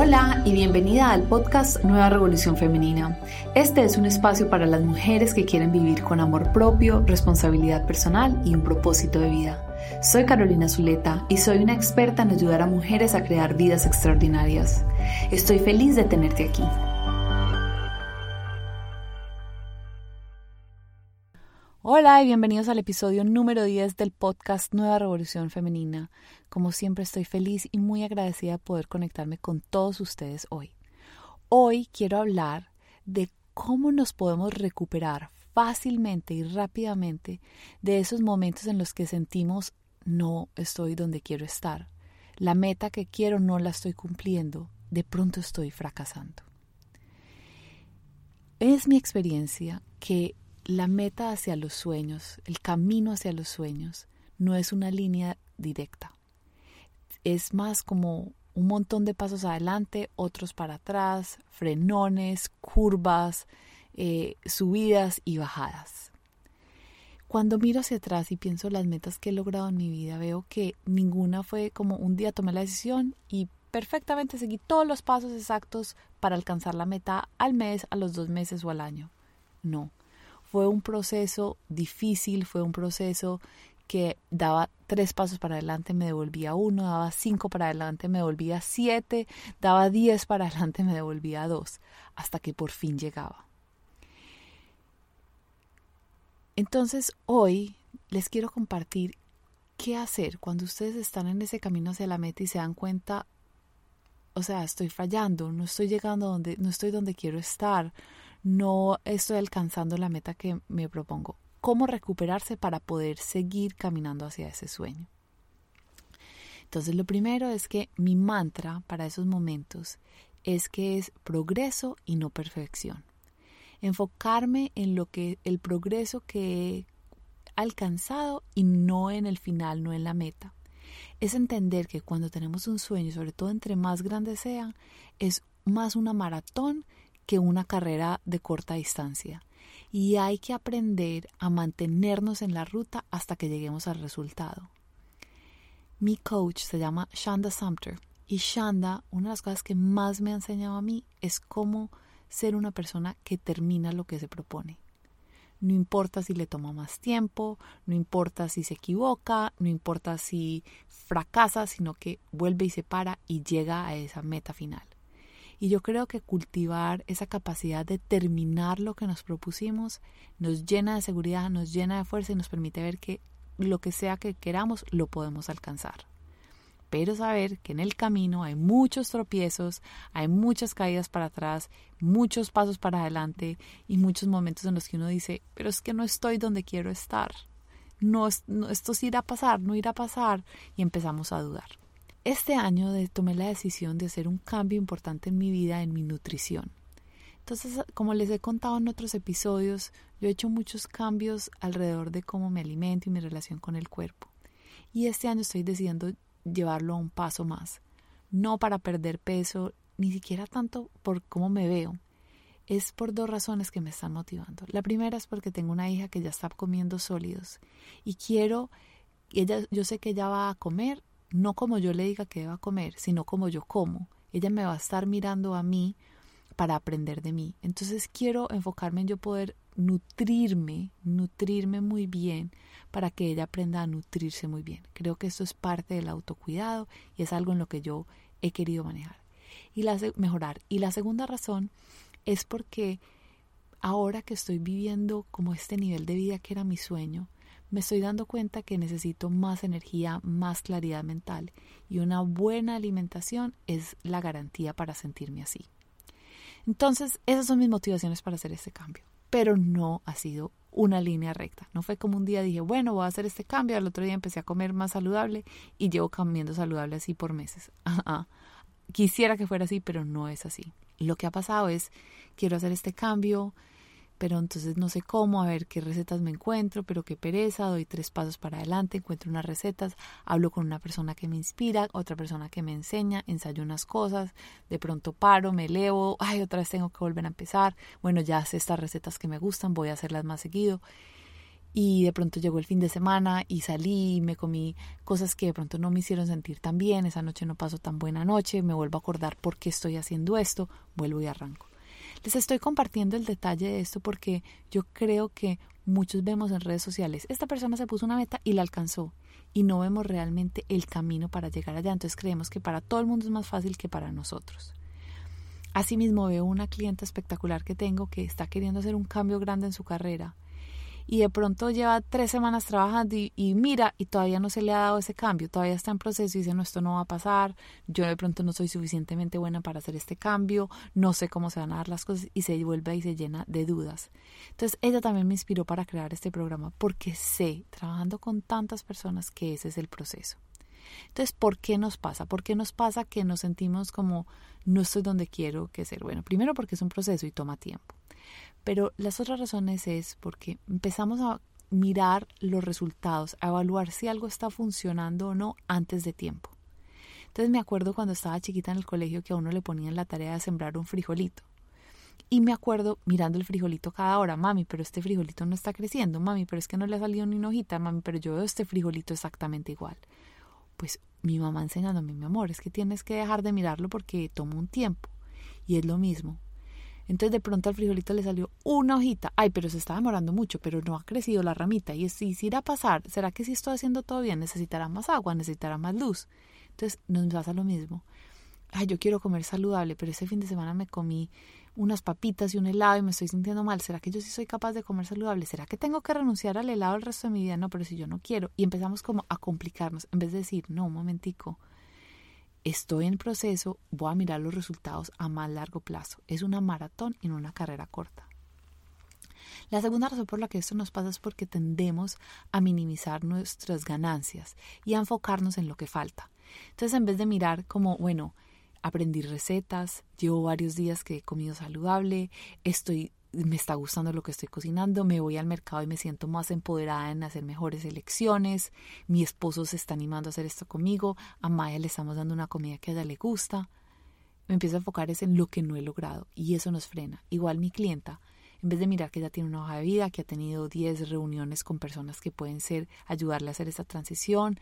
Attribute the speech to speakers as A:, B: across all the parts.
A: Hola y bienvenida al podcast Nueva Revolución Femenina. Este es un espacio para las mujeres que quieren vivir con amor propio, responsabilidad personal y un propósito de vida. Soy Carolina Zuleta y soy una experta en ayudar a mujeres a crear vidas extraordinarias. Estoy feliz de tenerte aquí. Hola y bienvenidos al episodio número 10 del podcast Nueva Revolución Femenina. Como siempre estoy feliz y muy agradecida de poder conectarme con todos ustedes hoy. Hoy quiero hablar de cómo nos podemos recuperar fácilmente y rápidamente de esos momentos en los que sentimos no estoy donde quiero estar. La meta que quiero no la estoy cumpliendo. De pronto estoy fracasando. Es mi experiencia que la meta hacia los sueños, el camino hacia los sueños, no es una línea directa. Es más como un montón de pasos adelante, otros para atrás, frenones, curvas, eh, subidas y bajadas. Cuando miro hacia atrás y pienso las metas que he logrado en mi vida, veo que ninguna fue como un día tomé la decisión y perfectamente seguí todos los pasos exactos para alcanzar la meta al mes, a los dos meses o al año. No, fue un proceso difícil, fue un proceso que daba tres pasos para adelante, me devolvía uno, daba cinco para adelante, me devolvía siete, daba diez para adelante, me devolvía dos, hasta que por fin llegaba. Entonces hoy les quiero compartir qué hacer cuando ustedes están en ese camino hacia la meta y se dan cuenta, o sea, estoy fallando, no estoy llegando donde, no estoy donde quiero estar, no estoy alcanzando la meta que me propongo. ¿Cómo recuperarse para poder seguir caminando hacia ese sueño? Entonces lo primero es que mi mantra para esos momentos es que es progreso y no perfección. Enfocarme en lo que el progreso que he alcanzado y no en el final, no en la meta. Es entender que cuando tenemos un sueño, sobre todo entre más grande sea, es más una maratón que una carrera de corta distancia. Y hay que aprender a mantenernos en la ruta hasta que lleguemos al resultado. Mi coach se llama Shanda Sumter y Shanda, una de las cosas que más me ha enseñado a mí es cómo ser una persona que termina lo que se propone. No importa si le toma más tiempo, no importa si se equivoca, no importa si fracasa, sino que vuelve y se para y llega a esa meta final. Y yo creo que cultivar esa capacidad de terminar lo que nos propusimos nos llena de seguridad, nos llena de fuerza y nos permite ver que lo que sea que queramos lo podemos alcanzar. Pero saber que en el camino hay muchos tropiezos, hay muchas caídas para atrás, muchos pasos para adelante y muchos momentos en los que uno dice, pero es que no estoy donde quiero estar. No, no esto sí irá a pasar, no irá a pasar y empezamos a dudar. Este año tomé la decisión de hacer un cambio importante en mi vida, en mi nutrición. Entonces, como les he contado en otros episodios, yo he hecho muchos cambios alrededor de cómo me alimento y mi relación con el cuerpo. Y este año estoy decidiendo llevarlo a un paso más. No para perder peso, ni siquiera tanto por cómo me veo. Es por dos razones que me están motivando. La primera es porque tengo una hija que ya está comiendo sólidos y quiero, ella, yo sé que ella va a comer no como yo le diga que deba comer, sino como yo como. Ella me va a estar mirando a mí para aprender de mí. Entonces quiero enfocarme en yo poder nutrirme, nutrirme muy bien para que ella aprenda a nutrirse muy bien. Creo que esto es parte del autocuidado y es algo en lo que yo he querido manejar y la, mejorar. Y la segunda razón es porque ahora que estoy viviendo como este nivel de vida que era mi sueño, me estoy dando cuenta que necesito más energía, más claridad mental y una buena alimentación es la garantía para sentirme así. Entonces, esas son mis motivaciones para hacer este cambio, pero no ha sido una línea recta. No fue como un día dije, bueno, voy a hacer este cambio, al otro día empecé a comer más saludable y llevo comiendo saludable así por meses. Quisiera que fuera así, pero no es así. Lo que ha pasado es, quiero hacer este cambio, pero entonces no sé cómo, a ver qué recetas me encuentro, pero qué pereza, doy tres pasos para adelante, encuentro unas recetas, hablo con una persona que me inspira, otra persona que me enseña, ensayo unas cosas, de pronto paro, me elevo, ay, otra vez tengo que volver a empezar, bueno, ya sé estas recetas que me gustan, voy a hacerlas más seguido. y de pronto llegó el fin de semana y salí y me comí cosas que de pronto no me hicieron sentir tan bien, esa noche no pasó tan buena noche, me vuelvo a acordar por qué estoy haciendo esto, vuelvo y arranco. Les estoy compartiendo el detalle de esto porque yo creo que muchos vemos en redes sociales, esta persona se puso una meta y la alcanzó y no vemos realmente el camino para llegar allá, entonces creemos que para todo el mundo es más fácil que para nosotros. Asimismo veo una clienta espectacular que tengo que está queriendo hacer un cambio grande en su carrera y de pronto lleva tres semanas trabajando y, mira y todavía no se le ha dado ese cambio, todavía está en proceso y dice no, esto no va a pasar, yo de pronto no soy suficientemente buena para hacer este cambio, no sé cómo se van a dar las cosas y se vuelve y se llena de dudas. Entonces ella también me inspiró para crear este programa porque sé, trabajando con tantas personas, que ese es el proceso. Entonces, ¿por qué nos pasa? ¿Por qué nos pasa que nos sentimos como no estoy donde quiero que ser? Bueno, primero porque es un proceso y toma tiempo. Pero las otras razones es porque empezamos a mirar los resultados, a evaluar si algo está funcionando o no antes de tiempo. Entonces me acuerdo cuando estaba chiquita en el colegio que a uno le ponían la tarea de sembrar un frijolito. Y me acuerdo mirando el frijolito cada hora, mami, pero este frijolito no está creciendo, mami, pero es que no le ha salido ni una hojita, mami, pero yo veo este frijolito exactamente igual. Pues mi mamá enseñándome, mi amor, es que tienes que dejar de mirarlo porque toma un tiempo. Y es lo mismo, entonces de pronto al frijolito le salió una hojita. Ay, pero se está demorando mucho, pero no ha crecido la ramita. Y si irá a pasar, ¿será que si estoy haciendo todo bien? Necesitará más agua, necesitará más luz. Entonces nos pasa lo mismo. Ay, yo quiero comer saludable, pero ese fin de semana me comí unas papitas y un helado y me estoy sintiendo mal. ¿Será que yo sí soy capaz de comer saludable? ¿Será que tengo que renunciar al helado el resto de mi vida? No, pero si yo no quiero. Y empezamos como a complicarnos en vez de decir, no, un momentico estoy en proceso, voy a mirar los resultados a más largo plazo. Es una maratón y no una carrera corta. La segunda razón por la que esto nos pasa es porque tendemos a minimizar nuestras ganancias y a enfocarnos en lo que falta. Entonces, en vez de mirar como, bueno, aprendí recetas, llevo varios días que he comido saludable, estoy me está gustando lo que estoy cocinando, me voy al mercado y me siento más empoderada en hacer mejores elecciones, mi esposo se está animando a hacer esto conmigo, a Maya le estamos dando una comida que a ella le gusta. Me empiezo a enfocar en lo que no he logrado y eso nos frena. Igual mi clienta, en vez de mirar que ya tiene una hoja de vida, que ha tenido 10 reuniones con personas que pueden ser ayudarle a hacer esta transición,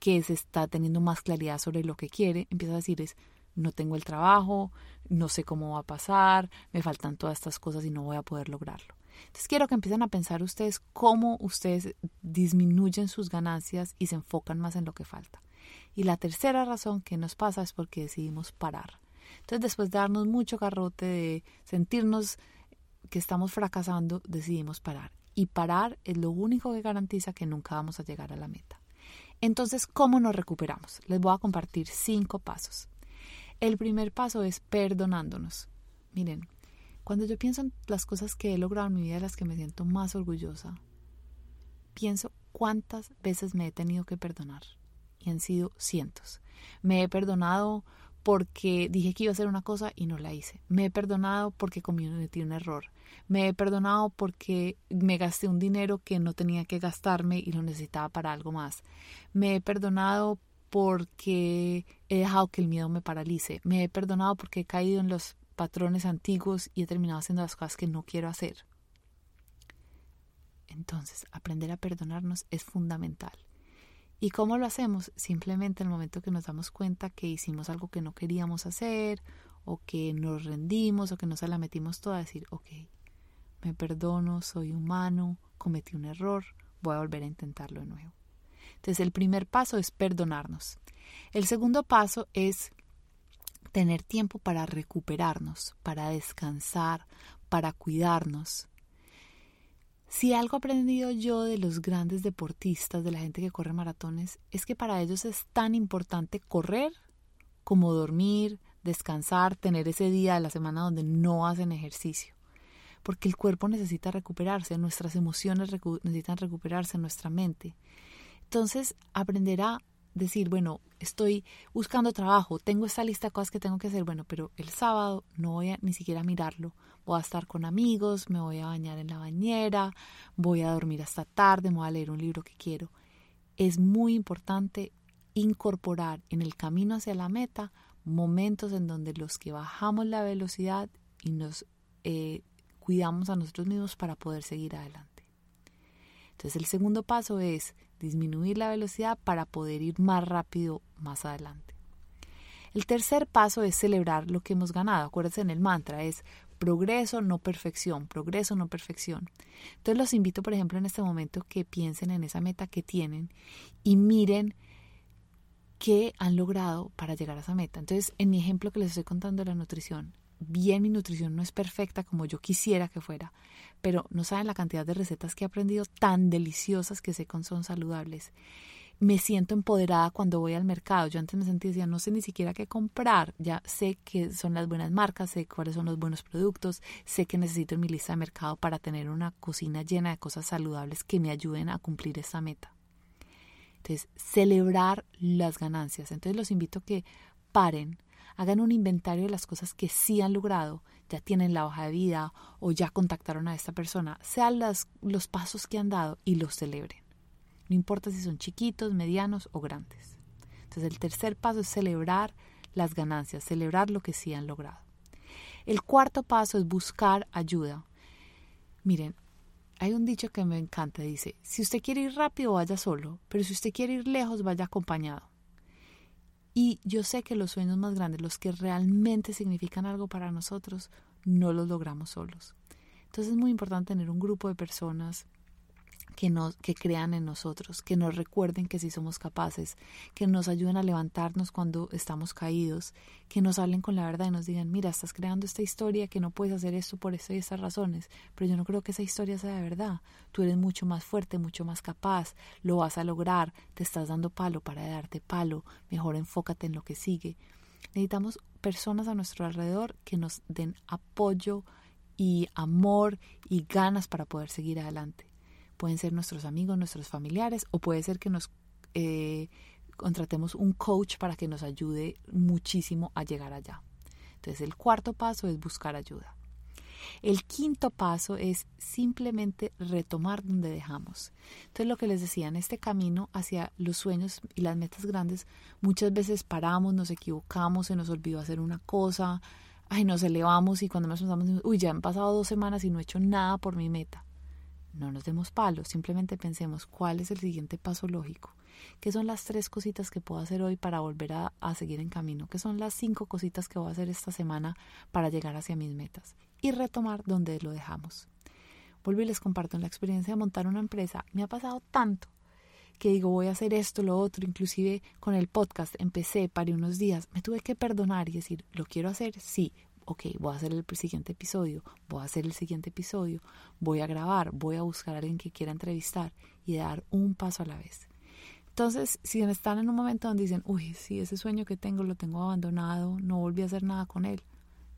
A: que se está teniendo más claridad sobre lo que quiere, empieza a decir es, no tengo el trabajo, no sé cómo va a pasar, me faltan todas estas cosas y no voy a poder lograrlo. Entonces quiero que empiecen a pensar ustedes cómo ustedes disminuyen sus ganancias y se enfocan más en lo que falta. Y la tercera razón que nos pasa es porque decidimos parar. Entonces después de darnos mucho garrote, de sentirnos que estamos fracasando, decidimos parar. Y parar es lo único que garantiza que nunca vamos a llegar a la meta. Entonces, ¿cómo nos recuperamos? Les voy a compartir cinco pasos. El primer paso es perdonándonos. Miren, cuando yo pienso en las cosas que he logrado en mi vida, las que me siento más orgullosa, pienso cuántas veces me he tenido que perdonar. Y han sido cientos. Me he perdonado porque dije que iba a hacer una cosa y no la hice. Me he perdonado porque cometí un error. Me he perdonado porque me gasté un dinero que no tenía que gastarme y lo necesitaba para algo más. Me he perdonado porque he dejado que el miedo me paralice. Me he perdonado porque he caído en los patrones antiguos y he terminado haciendo las cosas que no quiero hacer. Entonces, aprender a perdonarnos es fundamental. ¿Y cómo lo hacemos? Simplemente en el momento que nos damos cuenta que hicimos algo que no queríamos hacer, o que nos rendimos, o que no se la metimos toda, decir, ok, me perdono, soy humano, cometí un error, voy a volver a intentarlo de nuevo. Entonces el primer paso es perdonarnos. El segundo paso es tener tiempo para recuperarnos, para descansar, para cuidarnos. Si algo he aprendido yo de los grandes deportistas, de la gente que corre maratones, es que para ellos es tan importante correr como dormir, descansar, tener ese día de la semana donde no hacen ejercicio. Porque el cuerpo necesita recuperarse, nuestras emociones necesitan recuperarse, nuestra mente. Entonces, aprender a decir, bueno, estoy buscando trabajo, tengo esta lista de cosas que tengo que hacer, bueno, pero el sábado no voy ni siquiera mirarlo, voy a estar con amigos, me voy a bañar en la bañera, voy a dormir hasta tarde, me voy a leer un libro que quiero. Es muy importante incorporar en el camino hacia la meta momentos en donde los que bajamos la velocidad y nos eh, cuidamos a nosotros mismos para poder seguir adelante. Entonces el segundo paso es disminuir la velocidad para poder ir más rápido más adelante. El tercer paso es celebrar lo que hemos ganado. Acuérdense en el mantra, es progreso, no perfección, progreso, no perfección. Entonces los invito, por ejemplo, en este momento que piensen en esa meta que tienen y miren qué han logrado para llegar a esa meta. Entonces, en mi ejemplo que les estoy contando de la nutrición, bien mi nutrición no es perfecta como yo quisiera que fuera, pero no saben la cantidad de recetas que he aprendido tan deliciosas que sé que son saludables. Me siento empoderada cuando voy al mercado. Yo antes me sentía, decía, no sé ni siquiera qué comprar. Ya sé que son las buenas marcas, sé cuáles son los buenos productos, sé que necesito en mi lista de mercado para tener una cocina llena de cosas saludables que me ayuden a cumplir esa meta. Entonces, celebrar las ganancias. Entonces, los invito a que paren, hagan un inventario de las cosas que sí han logrado, ya tienen la hoja de vida o ya contactaron a esta persona, sean los pasos que han dado y los celebren. No importa si son chiquitos, medianos o grandes. Entonces el tercer paso es celebrar las ganancias, celebrar lo que sí han logrado. El cuarto paso es buscar ayuda. Miren, hay un dicho que me encanta, dice, si usted quiere ir rápido, vaya solo, pero si usted quiere ir lejos, vaya acompañado. Y yo sé que los sueños más grandes, los que realmente significan algo para nosotros, no los logramos solos. Entonces es muy importante tener un grupo de personas que, nos, que crean en nosotros, que nos recuerden que sí somos capaces, que nos ayuden a levantarnos cuando estamos caídos, que nos hablen con la verdad y nos digan, mira, estás creando esta historia que no puedes hacer esto por esto y estas razones, pero yo no creo que esa historia sea de verdad. Tú eres mucho más fuerte, mucho más capaz, lo vas a lograr, te estás dando palo para darte palo, mejor enfócate en lo que sigue. Necesitamos personas a nuestro alrededor que nos den apoyo y amor y ganas para poder seguir adelante pueden ser nuestros amigos, nuestros familiares, o puede ser que nos eh, contratemos un coach para que nos ayude muchísimo a llegar allá. Entonces el cuarto paso es buscar ayuda. El quinto paso es simplemente retomar donde dejamos. Entonces lo que les decía, en este camino hacia los sueños y las metas grandes, muchas veces paramos, nos equivocamos, se nos olvidó hacer una cosa, ay, nos elevamos y cuando nos pensamos, uy, ya han pasado dos semanas y no he hecho nada por mi meta no nos demos palos, simplemente pensemos cuál es el siguiente paso lógico, qué son las tres cositas que puedo hacer hoy para volver a, seguir en camino, qué son las cinco cositas que voy a hacer esta semana para llegar hacia mis metas y retomar donde lo dejamos. Vuelvo y les comparto la experiencia de montar una empresa, me ha pasado tanto que digo voy a hacer esto, lo otro, inclusive con el podcast empecé, paré unos días, me tuve que perdonar y decir, ¿lo quiero hacer? Sí, ok, voy a hacer el siguiente episodio, voy a hacer el siguiente episodio, voy a grabar, voy a buscar a alguien que quiera entrevistar y dar un paso a la vez. Entonces, si están en un momento donde dicen, uy, sí, ese sueño que tengo lo tengo abandonado, no volví a hacer nada con él,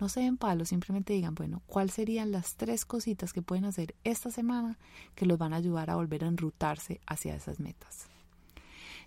A: no se den palos, simplemente digan, bueno, ¿cuáles serían las tres cositas que pueden hacer esta semana que los van a ayudar a volver a enrutarse hacia esas metas?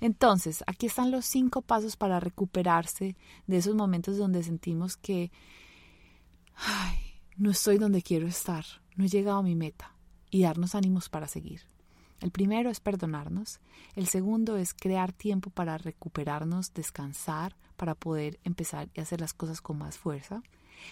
A: Entonces, aquí están los cinco pasos para recuperarse de esos momentos donde sentimos que ay, no estoy donde quiero estar, no he llegado a mi meta, y darnos ánimos para seguir. El primero es perdonarnos, el segundo es crear tiempo para recuperarnos, descansar, para poder empezar y hacer las cosas con más fuerza.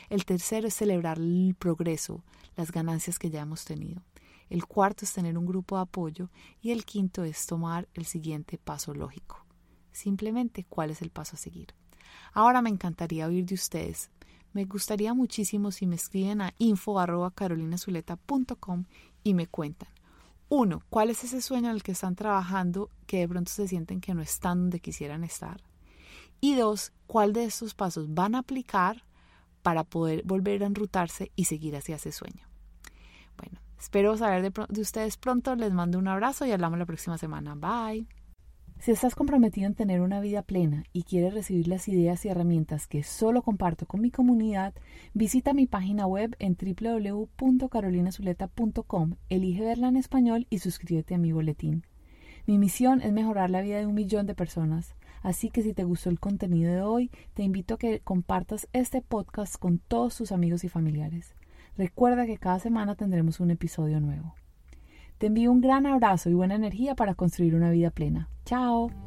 A: El tercero es celebrar el progreso, las ganancias que ya hemos tenido. El cuarto es tener un grupo de apoyo y el quinto es tomar el siguiente paso lógico. Simplemente cuál es el paso a seguir. Ahora me encantaría oír de ustedes me gustaría muchísimo si me escriben a info.carolinazuleta.com y me cuentan. Uno, ¿cuál es ese sueño en el que están trabajando que de pronto se sienten que no están donde quisieran estar? Y dos, ¿cuál de estos pasos van a aplicar para poder volver a enrutarse y seguir hacia ese sueño? Bueno, espero saber de, de ustedes pronto. Les mando un abrazo y hablamos la próxima semana. Bye. Si estás comprometido en tener una vida plena y quieres recibir las ideas y herramientas que solo comparto con mi comunidad, visita mi página web en www.carolinazuleta.com, elige verla en español y suscríbete a mi boletín. Mi misión es mejorar la vida de un millón de personas, así que si te gustó el contenido de hoy, te invito a que compartas este podcast con todos tus amigos y familiares. Recuerda que cada semana tendremos un episodio nuevo. Te envío un gran abrazo y buena energía para construir una vida plena. Chao.